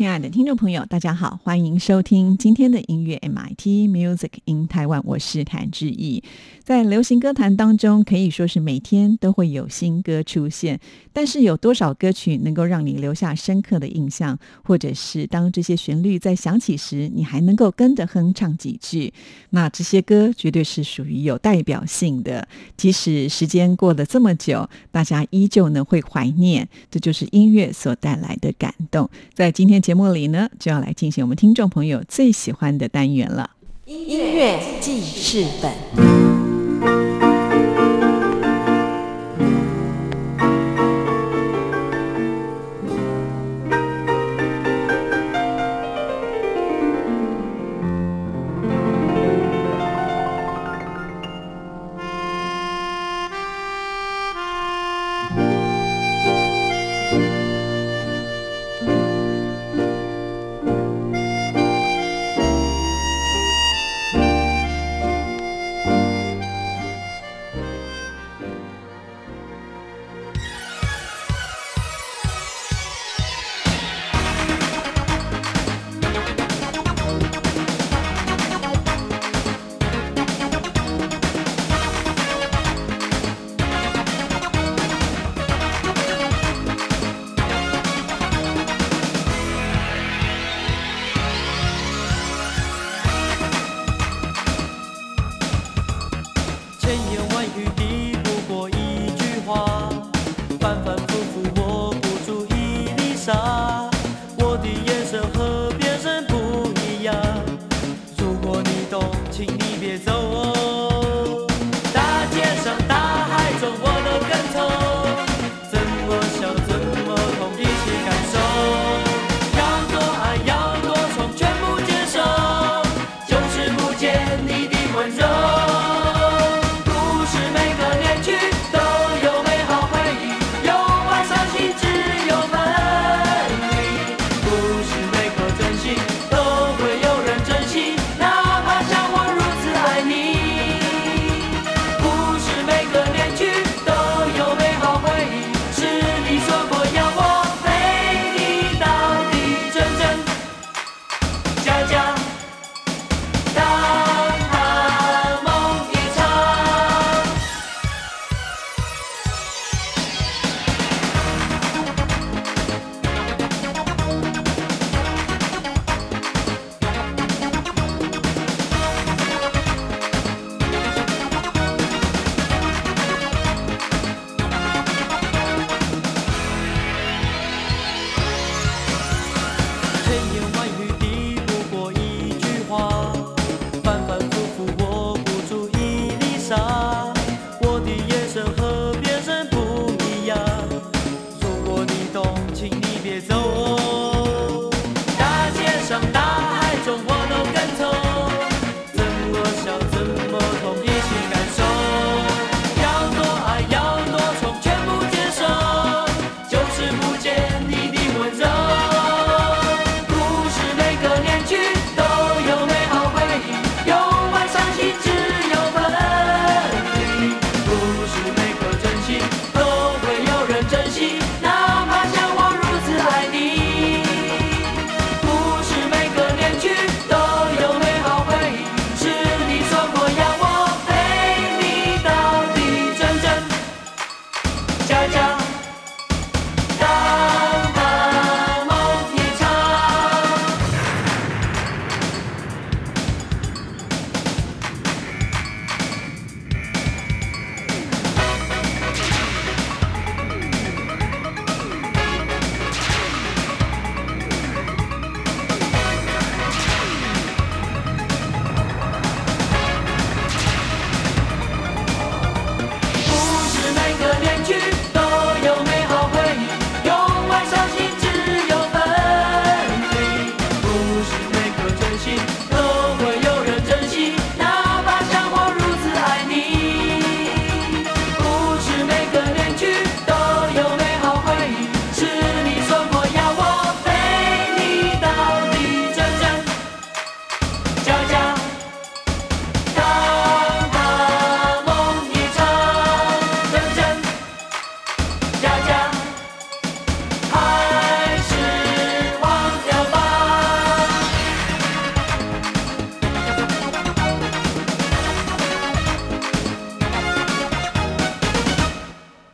亲爱的听众朋友，大家好，欢迎收听今天的音乐 MIT Music in Taiwan，我是谭志毅。在流行歌坛当中，可以说是每天都会有新歌出现，但是有多少歌曲能够让你留下深刻的印象，或者是当这些旋律在响起时，你还能够跟着哼唱几句？那这些歌绝对是属于有代表性的，即使时间过了这么久，大家依旧呢会怀念，这就是音乐所带来的感动。在今天节节目里呢，就要来进行我们听众朋友最喜欢的单元了——音乐记事本。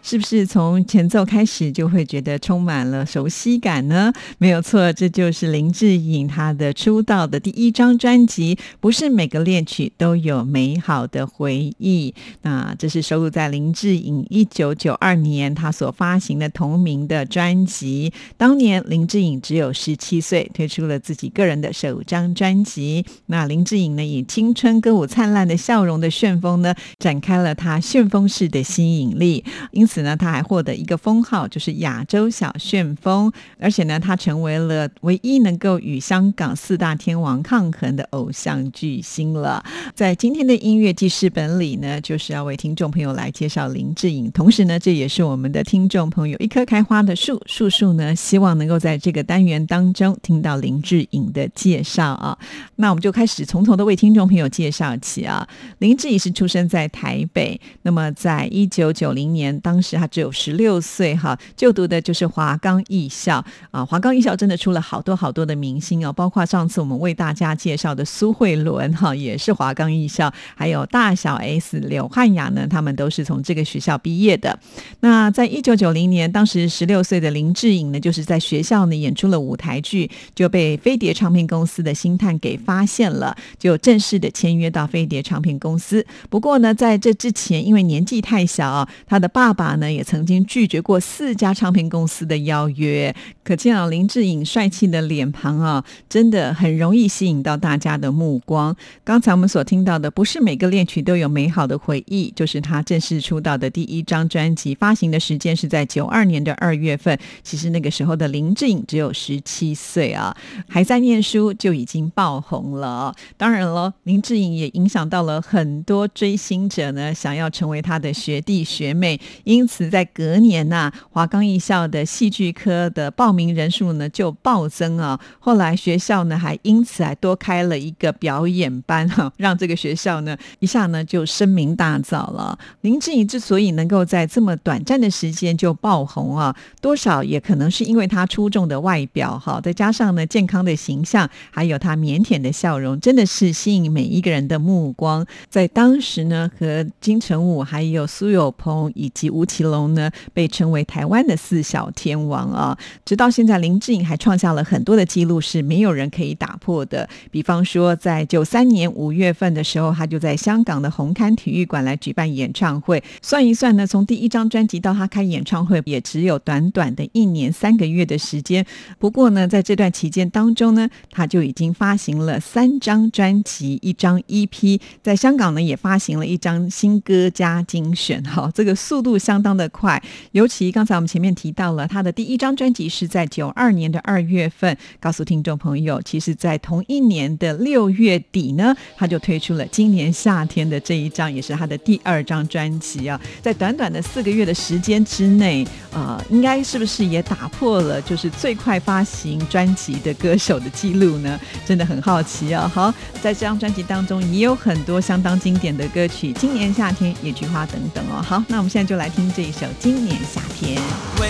是不是从前奏开始就会觉得充满了熟悉感呢？没有错，这就是林志颖他的出道的第一张专辑。不是每个恋曲都有美好的回忆。那这是收录在林志颖一九九二年他所发行的同名的专辑。当年林志颖只有十七岁，推出了自己个人的首张专辑。那林志颖呢，以青春歌舞灿烂的笑容的旋风呢，展开了他旋风式的吸引力。因此呢，那他还获得一个封号，就是亚洲小旋风。而且呢，他成为了唯一能够与香港四大天王抗衡的偶像巨星了。在今天的音乐记事本里呢，就是要为听众朋友来介绍林志颖。同时呢，这也是我们的听众朋友一棵开花的树，树树呢，希望能够在这个单元当中听到林志颖的介绍啊。那我们就开始从头的为听众朋友介绍起啊。林志颖是出生在台北，那么在一九九零年，当时他只有十六岁哈，就读的就是华冈艺校啊。华冈艺校真的出了好多好多的明星哦，包括上次我们为大家介绍的苏慧伦哈，也是华冈艺校，还有大小 S、刘汉雅呢，他们都是从这个学校毕业的。那在一九九零年，当时十六岁的林志颖呢，就是在学校呢演出了舞台剧，就被飞碟唱片公司的星探给发现了，就正式的签约到飞碟唱片公司。不过呢，在这之前，因为年纪太小，他的爸爸呢也曾经拒绝过四家唱片公司的邀约。可见啊，林志颖帅气的脸庞啊，真的很容易吸引到大家的目光。刚才我们所听到的，不是每个恋曲都有美好的回忆，就是他正式出道的第一张专辑发行的时间是在九二年的二月份。其实那个时候的林志颖只有十七岁啊，还在念书就已经爆红红了。当然了，林志颖也影响到了很多追星者呢，想要成为他的学弟学妹。因此，在隔年呐，华冈艺校的戏剧科的报名人数呢就暴增啊。后来学校呢还因此还多开了一个表演班哈，让这个学校呢一下呢就声名大噪了。林志颖之所以能够在这么短暂的时间就爆红啊，多少也可能是因为他出众的外表哈，再加上呢健康的形象，还有他腼腆的的笑容，真的是吸引每一个人的目光。在当时呢，和金城武、还有苏有朋以及吴奇隆呢，被称为台湾的四小天王啊。直到现在，林志颖还创下了很多的记录，是没有人可以打破的。比方说，在九三年五月份的时候，他就在香港的红磡体育馆来举办演唱会。算一算呢，从第一张专辑到他开演唱会，也只有短短的一年三个月的时间。不过呢，在这段期间当中呢，他就已经发行了三张专辑，一张 EP，在香港呢也发行了一张新歌加精选。哈，这个速度相当的快。尤其刚才我们前面提到了他的第一张专辑是在九二年的二月份，告诉听众朋友，其实在同一年的六月底呢，他就推出了今年夏天的这一张，也是他的第二张专辑啊。在短短的四个月的时间之内，呃，应该是不是也打破了就是最快发行专辑的歌手的记录呢？真的很好奇啊。好，在这张专辑当中也有很多相当经典的歌曲，《今年夏天》《野菊花》等等哦。好，那我们现在就来听这一首《今年夏天》。为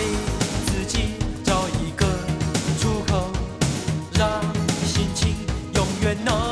自己找一个出口，让心情永远能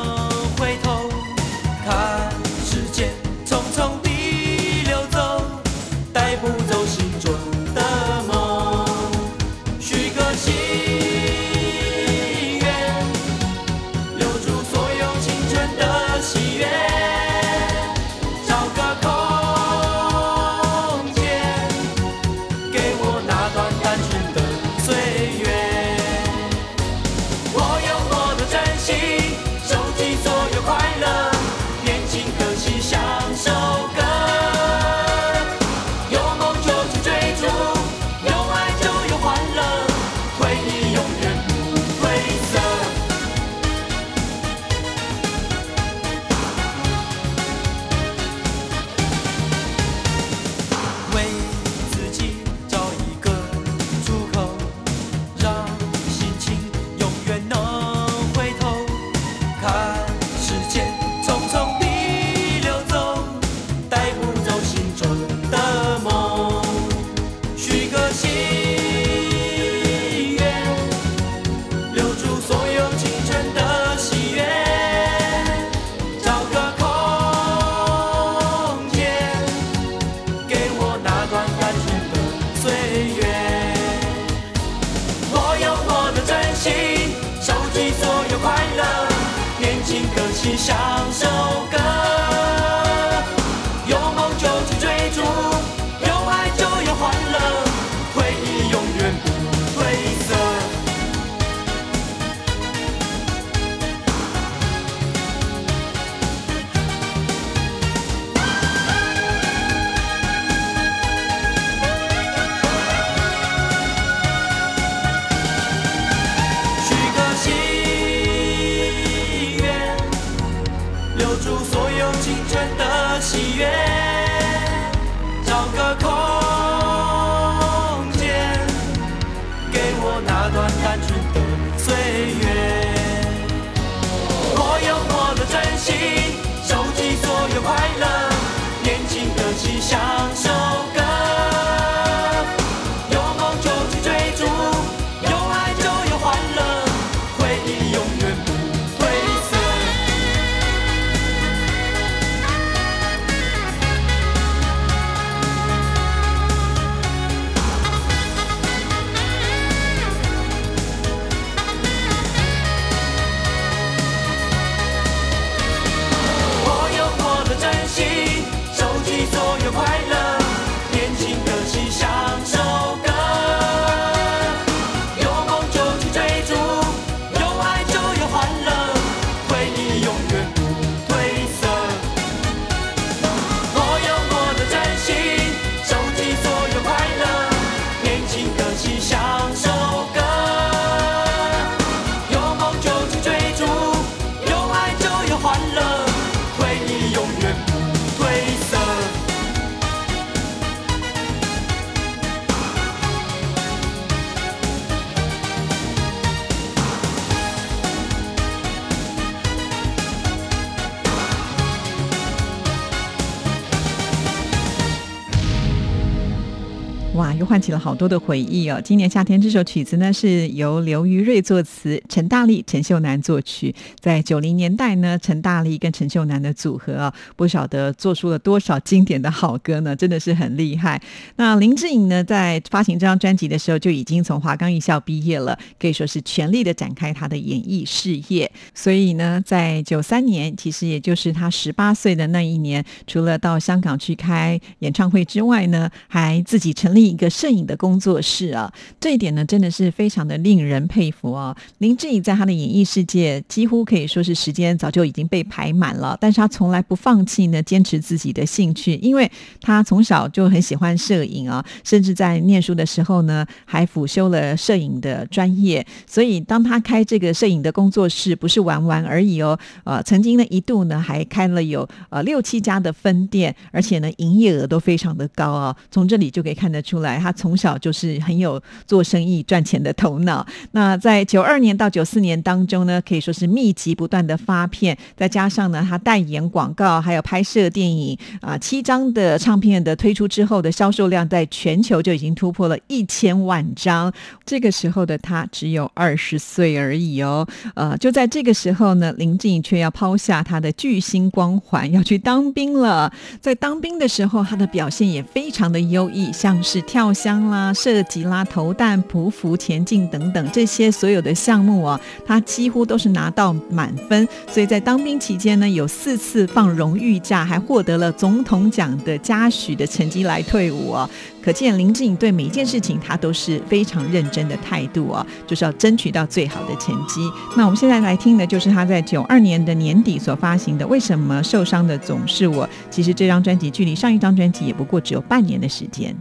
唤起了好多的回忆哦！今年夏天这首曲子呢，是由刘于瑞作词，陈大力、陈秀楠作曲。在九零年代呢，陈大力跟陈秀楠的组合啊，不晓得做出了多少经典的好歌呢，真的是很厉害。那林志颖呢，在发行这张专辑的时候，就已经从华冈艺校毕业了，可以说是全力的展开他的演艺事业。所以呢，在九三年，其实也就是他十八岁的那一年，除了到香港去开演唱会之外呢，还自己成立一个摄影的工作室啊。这一点呢，真的是非常的令人佩服啊。林志颖在他的演艺世界，几乎可以说是时间早就已经被排满了，但是他从来不放弃呢，坚持自己的兴趣，因为他从小就很喜欢摄影啊，甚至在念书的时候呢，还辅修了摄影的专业。所以当他开这个摄影的工作室，不是玩玩而已哦，呃，曾经呢一度呢还开了有呃六七家的分店，而且呢营业额都非常的高啊。从这里就可以看得出来，他从小就是很有做生意赚钱的头脑。那在九二年到九四年当中呢，可以说是密集不断的发片，再加上呢他代言广告，还有拍摄电影啊，七张的唱片的推出之后的销售量，在全球就已经突破了一千万张。这个时候的他只有二十岁而已哦。呃，就在这个时候呢，林志颖却要抛下他的巨星光环，要去当兵了。在当兵的时候，他的表现也非常的优异，像是跳箱啦、射击啦、投弹、匍匐前进等等这些所有的项目啊，他几乎都是拿到满分。所以在当兵期间呢，有四次放荣誉假，还获得了总统奖的嘉许的成绩来退伍哦。可见林志颖对每一件事情他都是非常认真的态度啊，就是要争取到最好的成绩。那我们现在来听的就是他在九二年的年底所发行的《为什么受伤的总是我》。其实这张专辑距离上一张专辑也不过只有半年的时间。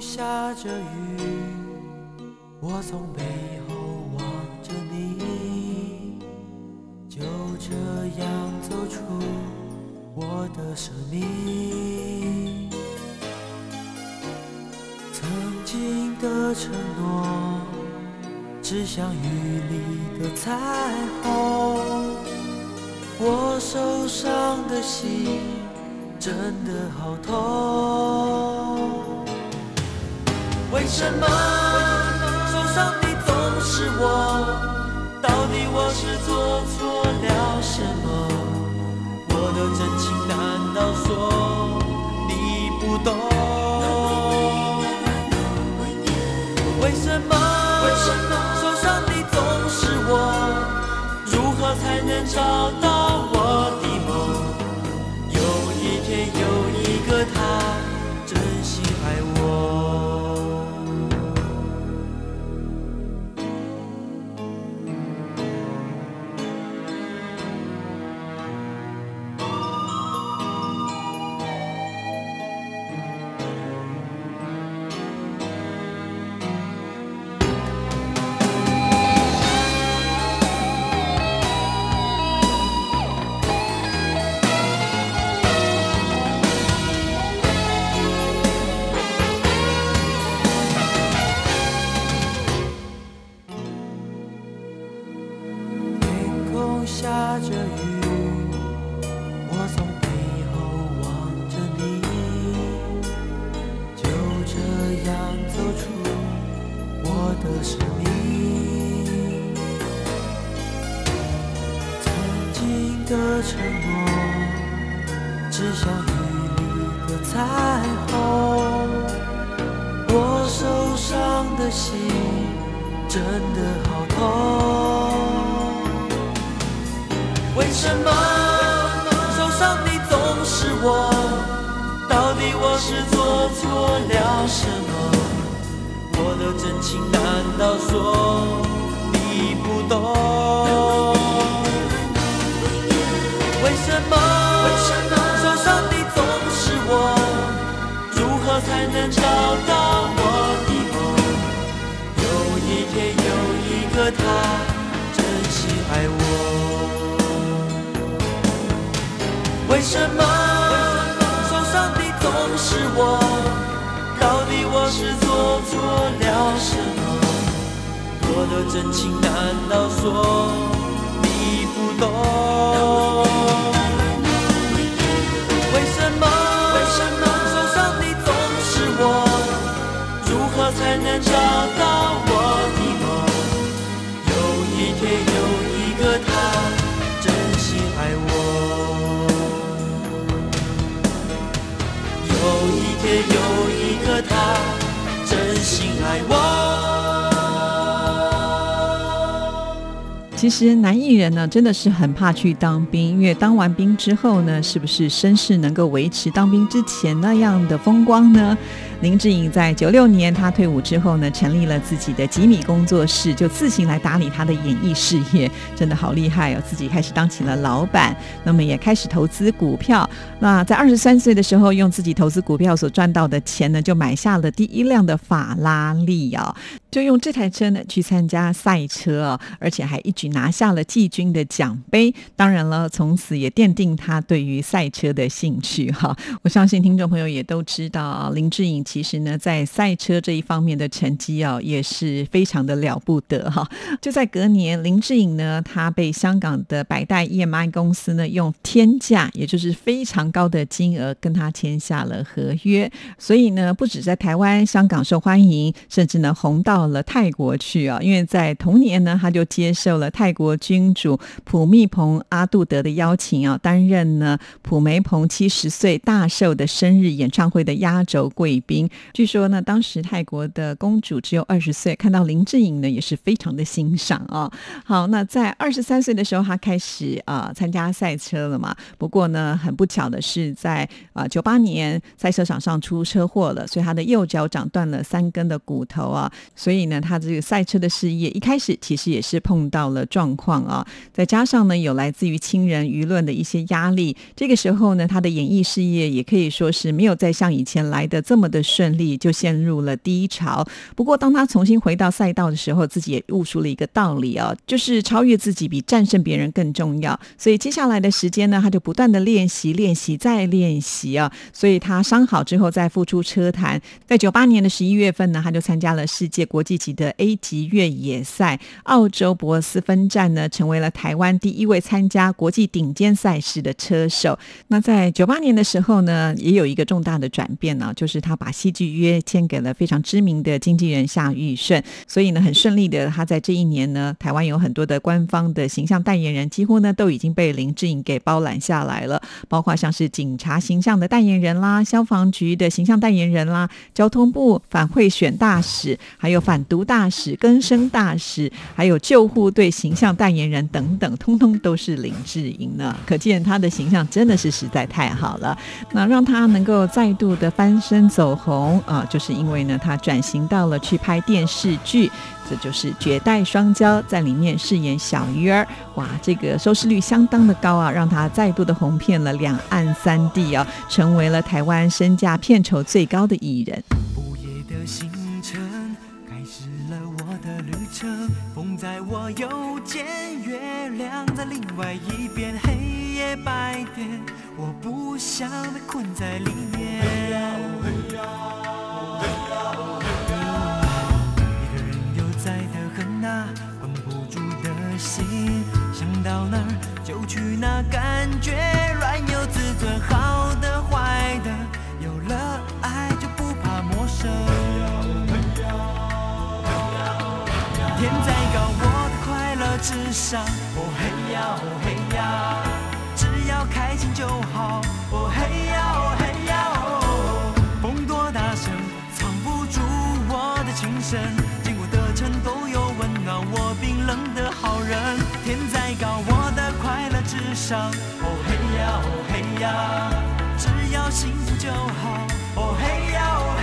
下着雨，我从背后望着你，就这样走出我的生命。曾经的承诺，只像雨里的彩虹。我受伤的心真的好痛。为什么受伤的总是我？到底我是做错了什么？我的真情难道说你不懂？为什么受伤的总是我？如何才能找到我是你曾经的承诺，只少给你个彩虹。我受伤的心真的好痛，为什么受伤的总是我？到底我是做错了什么？情难道说你不懂？为什么受伤的总是我？如何才能找到我的梦？有一天有一个他真心爱我。为什么受伤的总是我？到底我是做错了什么？我的真情难道说你不懂？为什么为什么受伤的总是我？如何才能找到我其实男艺人呢，真的是很怕去当兵，因为当完兵之后呢，是不是身世能够维持当兵之前那样的风光呢？林志颖在九六年他退伍之后呢，成立了自己的吉米工作室，就自行来打理他的演艺事业，真的好厉害哦！自己开始当起了老板，那么也开始投资股票。那在二十三岁的时候，用自己投资股票所赚到的钱呢，就买下了第一辆的法拉利啊、就用这台车呢去参加赛车啊，而且还一举拿下了季军的奖杯。当然了，从此也奠定他对于赛车的兴趣哈。我相信听众朋友也都知道，林志颖其实呢在赛车这一方面的成绩啊也是非常的了不得哈。就在隔年，林志颖呢他被香港的百代 EMI 公司呢用天价，也就是非常高的金额跟他签下了合约，所以呢不止在台湾、香港受欢迎，甚至呢红到到了泰国去啊。因为在同年呢，他就接受了泰国君主普密蓬阿杜德的邀请啊，担任呢普梅蓬七十岁大寿的生日演唱会的压轴贵宾。据说呢，当时泰国的公主只有二十岁，看到林志颖呢也是非常的欣赏啊。好，那在二十三岁的时候，他开始啊、参加赛车了嘛。不过呢，很不巧的是在啊九八年赛车场上出车祸了，所以他的右脚掌断了三根的骨头啊。所以呢，他这个赛车的事业一开始其实也是碰到了状况啊。再加上呢，有来自于亲人舆论的一些压力，这个时候呢，他的演艺事业也可以说是没有再像以前来的这么的顺利，就陷入了低潮。不过，当他重新回到赛道的时候，自己也悟出了一个道理啊，就是超越自己比战胜别人更重要。所以接下来的时间呢，他就不断的练习、练习再练习啊。所以他伤好之后再复出车坛，在九八年的十一月份呢，他就参加了世界国国际级的 A 级越野赛，澳洲博斯分站呢，成为了台湾第一位参加国际顶尖赛事的车手。那在九八年的时候呢，也有一个重大的转变呢、就是他把戏剧约签给了非常知名的经纪人夏玉顺，所以呢，很顺利的，他在这一年呢，台湾有很多的官方的形象代言人，几乎呢都已经被林志颖给包揽下来了，包括像是警察形象的代言人啦，消防局的形象代言人啦，交通部反贿选大使，还有反毒大使、更生大使，还有救护队形象代言人等等，通通都是林志颖呢。可见他的形象真的是实在太好了。那让他能够再度的翻身走红啊，就是因为呢，他转型到了去拍电视剧。这就是《绝代双骄》在里面饰演小鱼儿，哇，这个收视率相当的高啊，让他再度的红遍了两岸三地啊，成为了台湾身价片酬最高的艺人。在我右肩，月亮在另外一边，黑夜。白天，我不想被困在里面。一个人悠哉的很啊，绷不住的心，想到哪儿就去哪，感觉软有自尊，好至上。哦嘿呀，哦嘿呀，只要开心就好。哦嘿呀哦嘿呀哦，风多大声，藏不住我的情深。经过的城都有温暖我冰冷的好人。天再高，我的快乐至上。哦嘿呀哦嘿呀，只要幸福就好。哦嘿呀哦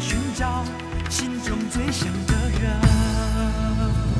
寻找心中最想的人。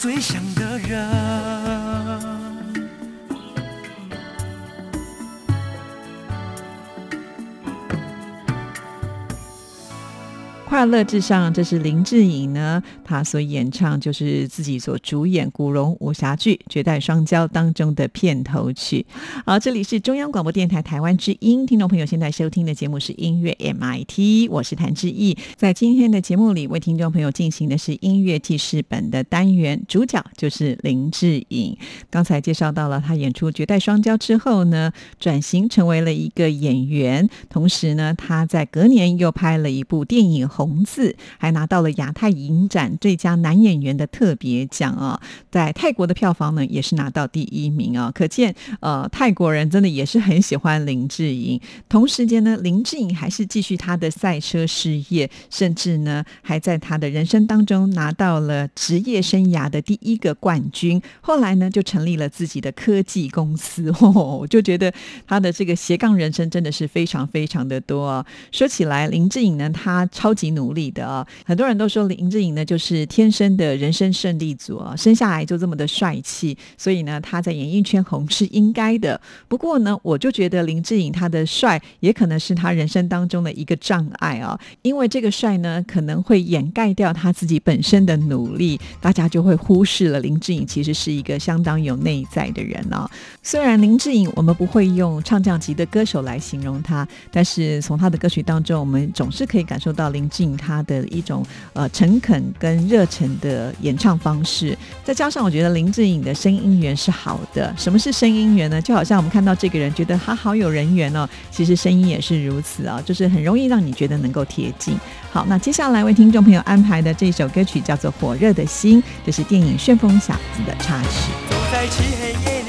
最想快乐至上，这是林志颖呢，他所演唱就是自己所主演古龙武侠剧《绝代双骄》当中的片头曲。好，这里是中央广播电台台湾之音，听众朋友现在收听的节目是音乐 MIT，我是谭志毅。在今天的节目里，为听众朋友进行的是音乐记事本的单元，主角就是林志颖。刚才介绍到了他演出《绝代双骄》之后呢，转型成为了一个演员，同时呢，他在隔年又拍了一部电影《红字》，还拿到了亚太影展最佳男演员的特别奖啊、在泰国的票房呢也是拿到第一名啊、可见呃泰国人真的也是很喜欢林志颖。同时间呢，林志颖还是继续他的赛车事业，甚至呢还在他的人生当中拿到了职业生涯的第一个冠军。后来呢就成立了自己的科技公司，哦、我就觉得他的这个斜杠人生真的是非常非常的多啊。说起来，林志颖呢，他超级努努力的啊，很多人都说林志颖呢就是天生的人生胜利组啊，生下来就这么的帅气，所以呢他在演艺圈红是应该的。不过呢，我就觉得林志颖他的帅也可能是他人生当中的一个障碍啊，因为这个帅呢可能会掩盖掉他自己本身的努力，大家就会忽视了林志颖其实是一个相当有内在的人啊。虽然林志颖我们不会用唱将级的歌手来形容他，但是从他的歌曲当中，我们总是可以感受到林志颖他的一种呃诚恳跟热忱的演唱方式。再加上我觉得林志颖的声音源是好的。什么是声音源呢？就好像我们看到这个人，觉得他好有人缘哦，其实声音也是如此啊，就是很容易让你觉得能够贴近。好，那接下来为听众朋友安排的这首歌曲叫做《火热的心》，这是电影《旋风小子》的插曲。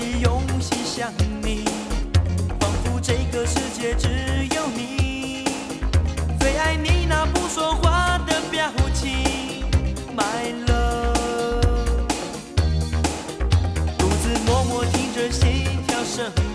Russia.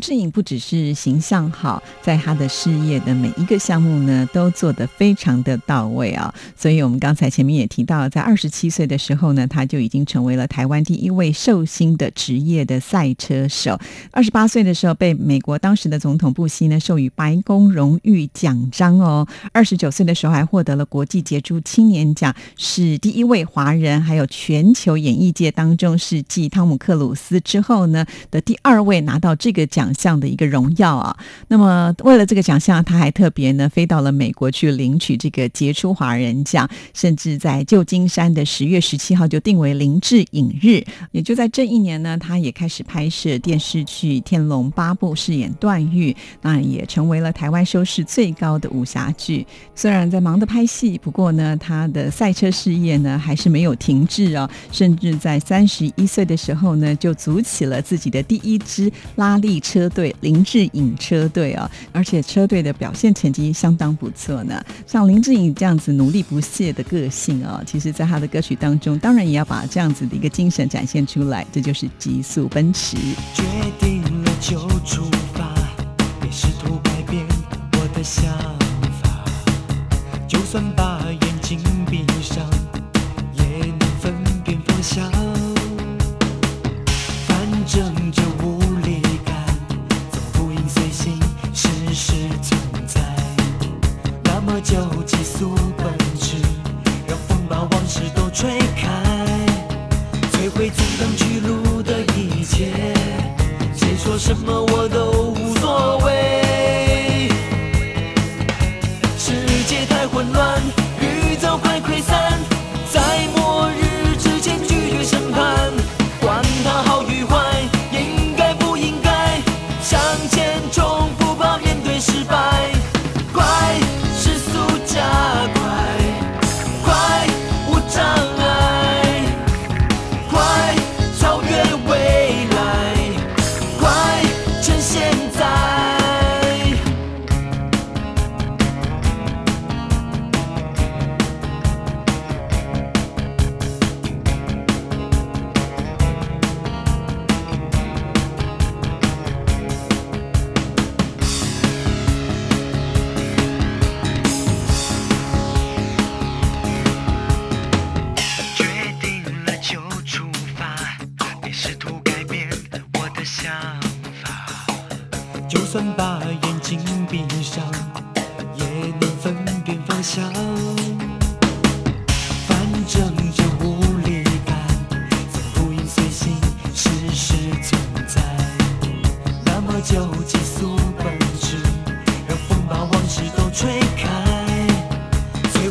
志颖不只是形象好，在他的事业的每一个项目呢，都做得非常的到位啊。所以，我们刚才前面也提到，在二十七岁的时候呢，他就已经成为了台湾第一位寿星的职业的赛车手。二十八岁的时候，被美国当时的总统布希呢授予白宫荣誉奖章哦。二十九岁的时候，还获得了国际杰出青年奖，是第一位华人，还有全球演艺界当中是继汤姆克鲁斯之后呢的第二位拿到这个奖项的一个荣耀啊。那么为了这个奖项，他还特别呢飞到了美国去领取这个杰出华人奖，甚至在旧金山的十月十七号就定为林志颖日。也就在这一年呢，他也开始拍摄电视剧《天龙八部》，饰演段誉，那也成为了台湾收视最高的武侠剧。虽然在忙着拍戏，不过呢，他的赛车事业呢还是没有停滞哦，甚至在三十一岁的时候呢，就组起了自己的第一支拉力车车队——林志颖车队啊，而且车队的表现成绩相当不错呢。像林志颖这样子努力不懈的个性啊，其实在他的歌曲当中，当然也要把这样子的一个精神展现出来，这就是极速奔驰。决定了就出发，就急速奔驰，让风把往事都吹开。摧毁阻挡去路的一切，谁说什么我都无所谓。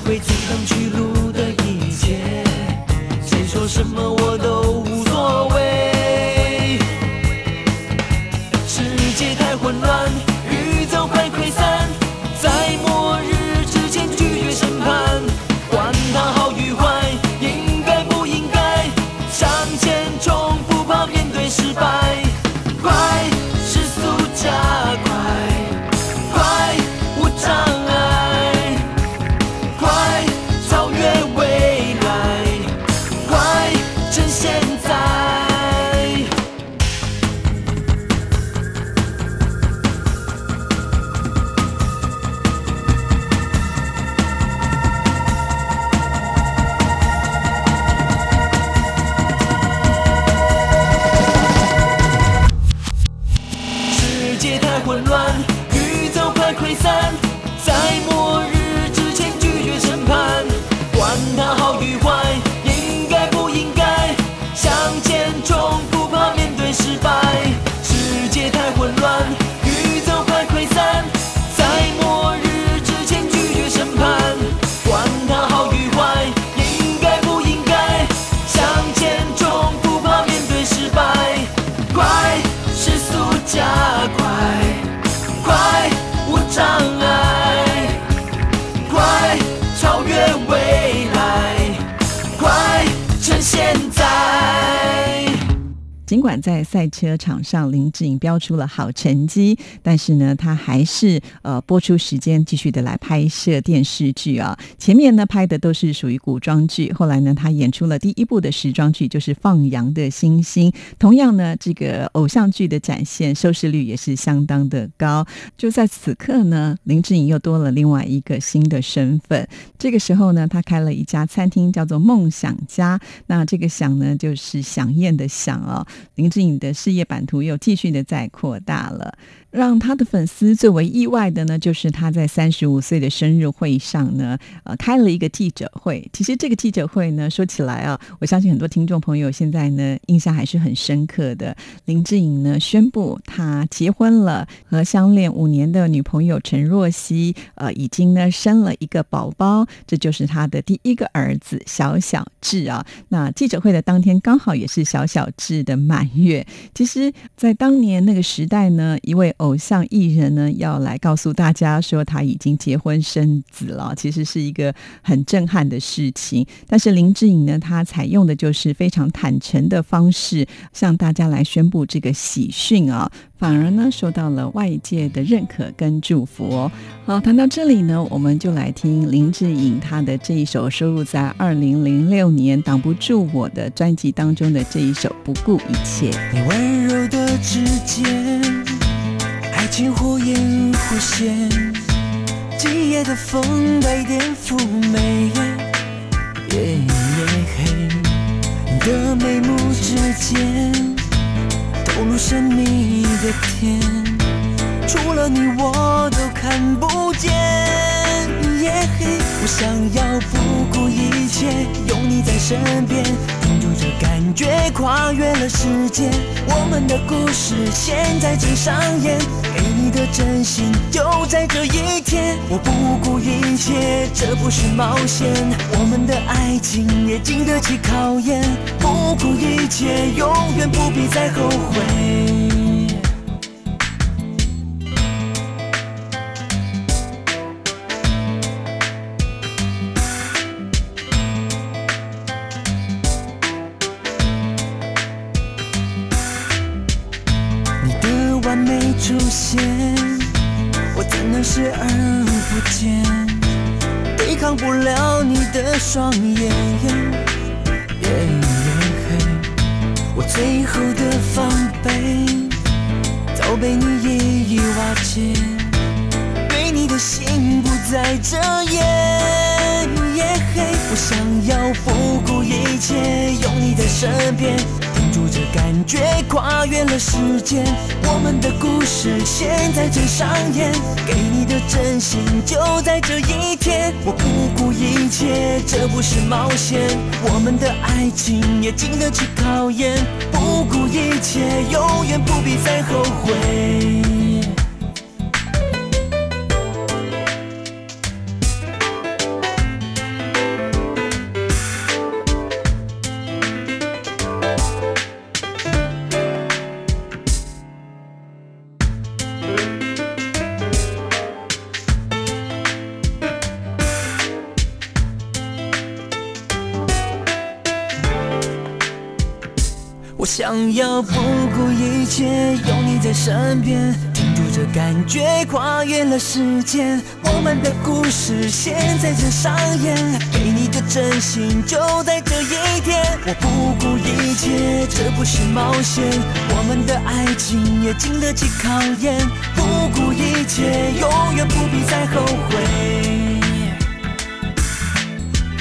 为阻挡去路的一切。谁说什么我都尽管在赛车场上林志颖标出了好成绩，但是呢，他还是呃播出时间继续的来拍摄电视剧啊。前面呢拍的都是属于古装剧，后来呢他演出了第一部的时装剧，就是《放羊的星星》。同样呢，这个偶像剧的展现收视率也是相当的高。就在此刻呢，林志颖又多了另外一个新的身份。这个时候呢，他开了一家餐厅，叫做梦想家。那这个“想”呢，就是想宴的“想”哦。林志颖的事业版图又继续的在扩大了。让他的粉丝最为意外的呢，就是他在三十五岁的生日会上呢，呃，开了一个记者会。其实这个记者会呢，说起来啊，我相信很多听众朋友现在呢，印象还是很深刻的。林志颖呢，宣布他结婚了，和相恋五年的女朋友陈若曦，呃，已经呢生了一个宝宝，这就是他的第一个儿子小小智啊。那记者会的当天，刚好也是小小智的满月。其实，在当年那个时代呢，一位偶像艺人呢，要来告诉大家说他已经结婚生子了，其实是一个很震撼的事情。但是林志颖呢，他采用的就是非常坦诚的方式，向大家来宣布这个喜讯啊，反而呢受到了外界的认可跟祝福哦。好，谈到这里呢，我们就来听林志颖他的这一首收录在二零零六年《挡不住我》的专辑当中的这一首《不顾一切》。你温柔的指尖，情忽隐忽现，今夜的风带点妩媚。夜夜黑，你的眉目之间透露神秘的甜，除了你我都看不见。夜黑，我想要不顾一切，有你在身边，停住这感觉，跨越了时间。我们的故事现在正上演，你的真心就在这一天。我不顾一切，这不是冒险，我们的爱情也经得起考验。不顾一切，永远不必再后悔。现，我怎能视而不见？抵抗不了你的双眼，夜越黑，我最后的防备早被你一一瓦解，对你的心不再遮掩。夜黑，我想要不顾一切，有你在身边。住这感觉，跨越了时间，我们的故事现在正上演。给你的真心就在这一天，我不顾一切，这不是冒险，我们的爱情也经得起考验。不顾一切，永远不必再后悔。身边，停住这感觉，跨越了时间。我们的故事现在正上演，给你的真心就在这一天。我不顾一切，这不是冒险，我们的爱情也经得起考验。不顾一切，永远不必再后悔。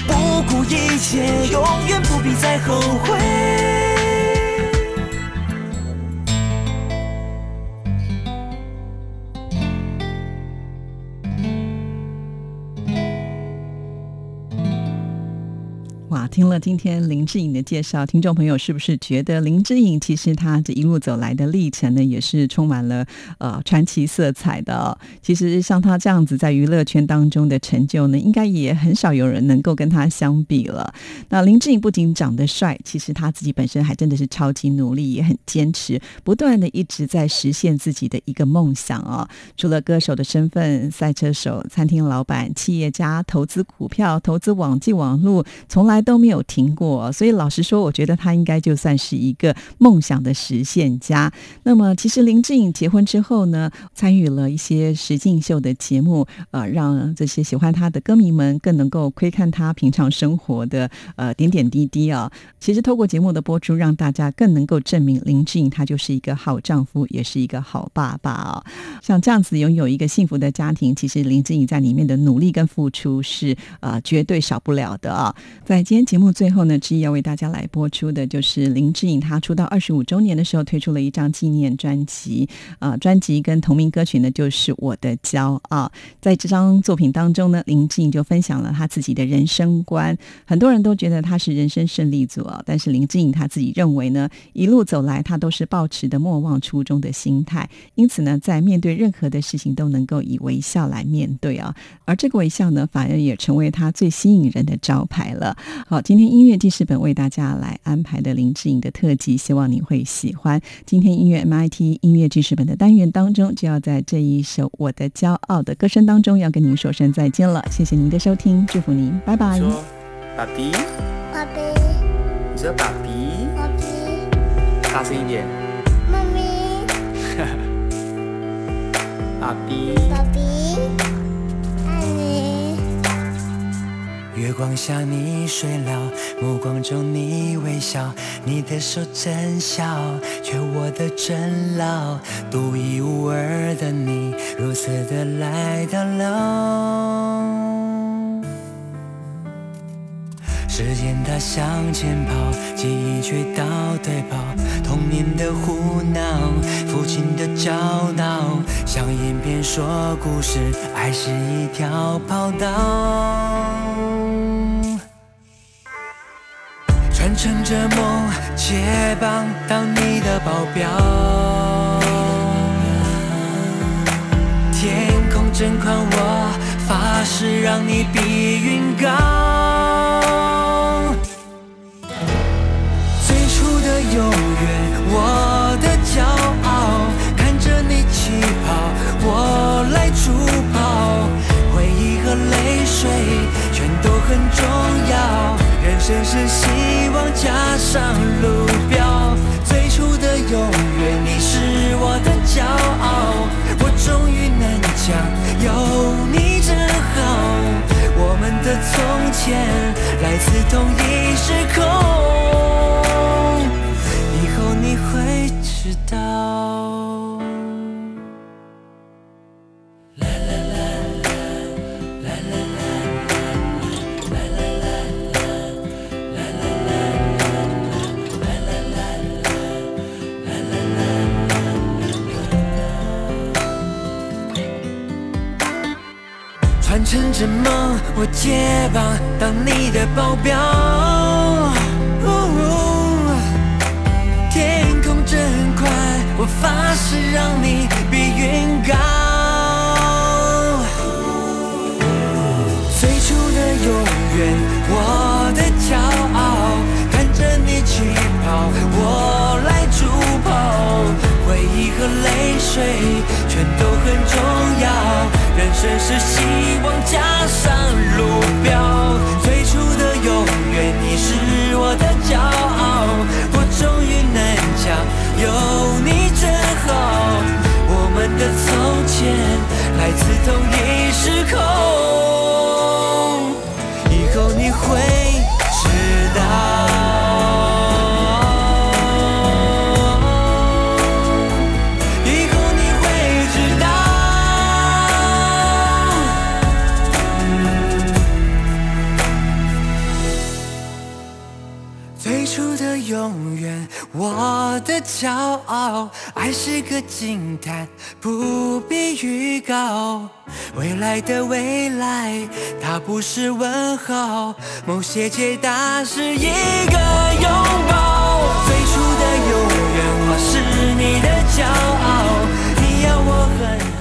不顾一切，永远不必再后悔。听了今天林志颖的介绍，听众朋友是不是觉得林志颖其实他这一路走来的历程呢，也是充满了呃传奇色彩的、其实像他这样子在娱乐圈当中的成就呢，应该也很少有人能够跟他相比了。那林志颖不仅长得帅，其实他自己本身还真的是超级努力，也很坚持，不断的一直在实现自己的一个梦想哦。除了歌手的身份，赛车手、餐厅老板、企业家、投资股票、投资网际网络，从来都没有停过。所以老实说，我觉得他应该就算是一个梦想的实现家。那么，其实林志颖结婚之后呢，参与了一些实境秀的节目，呃，让这些喜欢他的歌迷们更能够窥看他平常生活的呃点点滴滴啊。其实透过节目的播出，让大家更能够证明林志颖他就是一个好丈夫，也是一个好爸爸啊。像这样子拥有一个幸福的家庭，其实林志颖在里面的努力跟付出是呃绝对少不了的啊。在今天节目最后呢，之一要为大家来播出的就是林志颖他出道二十五周年的时候推出了一张纪念专辑，啊、专辑跟同名歌曲呢就是《我的骄傲》。在这张作品当中呢，林志颖就分享了他自己的人生观，很多人都觉得他是人生胜利组啊，但是林志颖他自己认为呢，一路走来他都是保持的莫忘初衷的心态，因此呢，在面对任何的事情都能够以微笑来面对啊，而这个微笑呢，反而也成为他最吸引人的招牌了。好，今天音乐记事本为大家来安排的林志颖的特辑，希望你会喜欢。今天音乐 MIT 音乐记事本的单元当中，就要在这一首《我的骄傲》的歌声当中，要跟您说声再见了。谢谢您的收听，祝福您，拜拜。说，爸比，爸比，你说爸比，爸比，大声一点，妈咪，爸比。爸比，月光下你睡了，目光中你微笑，你的手真小，却握得真牢，独一无二的你，如此的来到了。时间它向前跑，记忆却倒退跑。童年的胡闹，父亲的教导，像影片说故事，爱是一条跑道。乘着梦，结伴当你的保镖。天空真宽，我发誓让你比云高。最初的永远，我的骄傲，看着你起跑，我来助跑。回忆和泪水全都很重要，人生是希望加上路标。最初的永远，你是我的骄傲，我终于能讲，有你真好。我们的从前来自同一时空，以后你会知道。传承着梦，我肩膀当你的保镖。哦天空真宽，我发誓让你比云高。最初的永远，我的骄傲，看着你起跑，我来助跑。回忆和泪水全都很重要。人生是希望加上路标，最初的永远，你是我的骄傲，我终于能讲，有你真好。我们的从前来自同一时空，以后你会知道。骄傲，爱是个惊叹，不必预告。未来的未来，它不是问号，某些解答是一个拥抱。最初的永远，我是你的骄傲，你要我很。